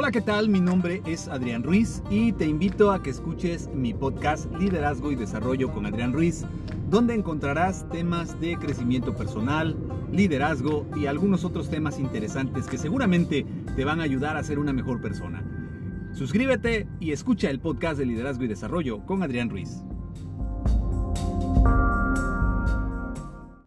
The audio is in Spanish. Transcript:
Hola, ¿qué tal? Mi nombre es Adrián Ruiz y te invito a que escuches mi podcast Liderazgo y Desarrollo con Adrián Ruiz, donde encontrarás temas de crecimiento personal, liderazgo y algunos otros temas interesantes que seguramente te van a ayudar a ser una mejor persona. Suscríbete y escucha el podcast de Liderazgo y Desarrollo con Adrián Ruiz.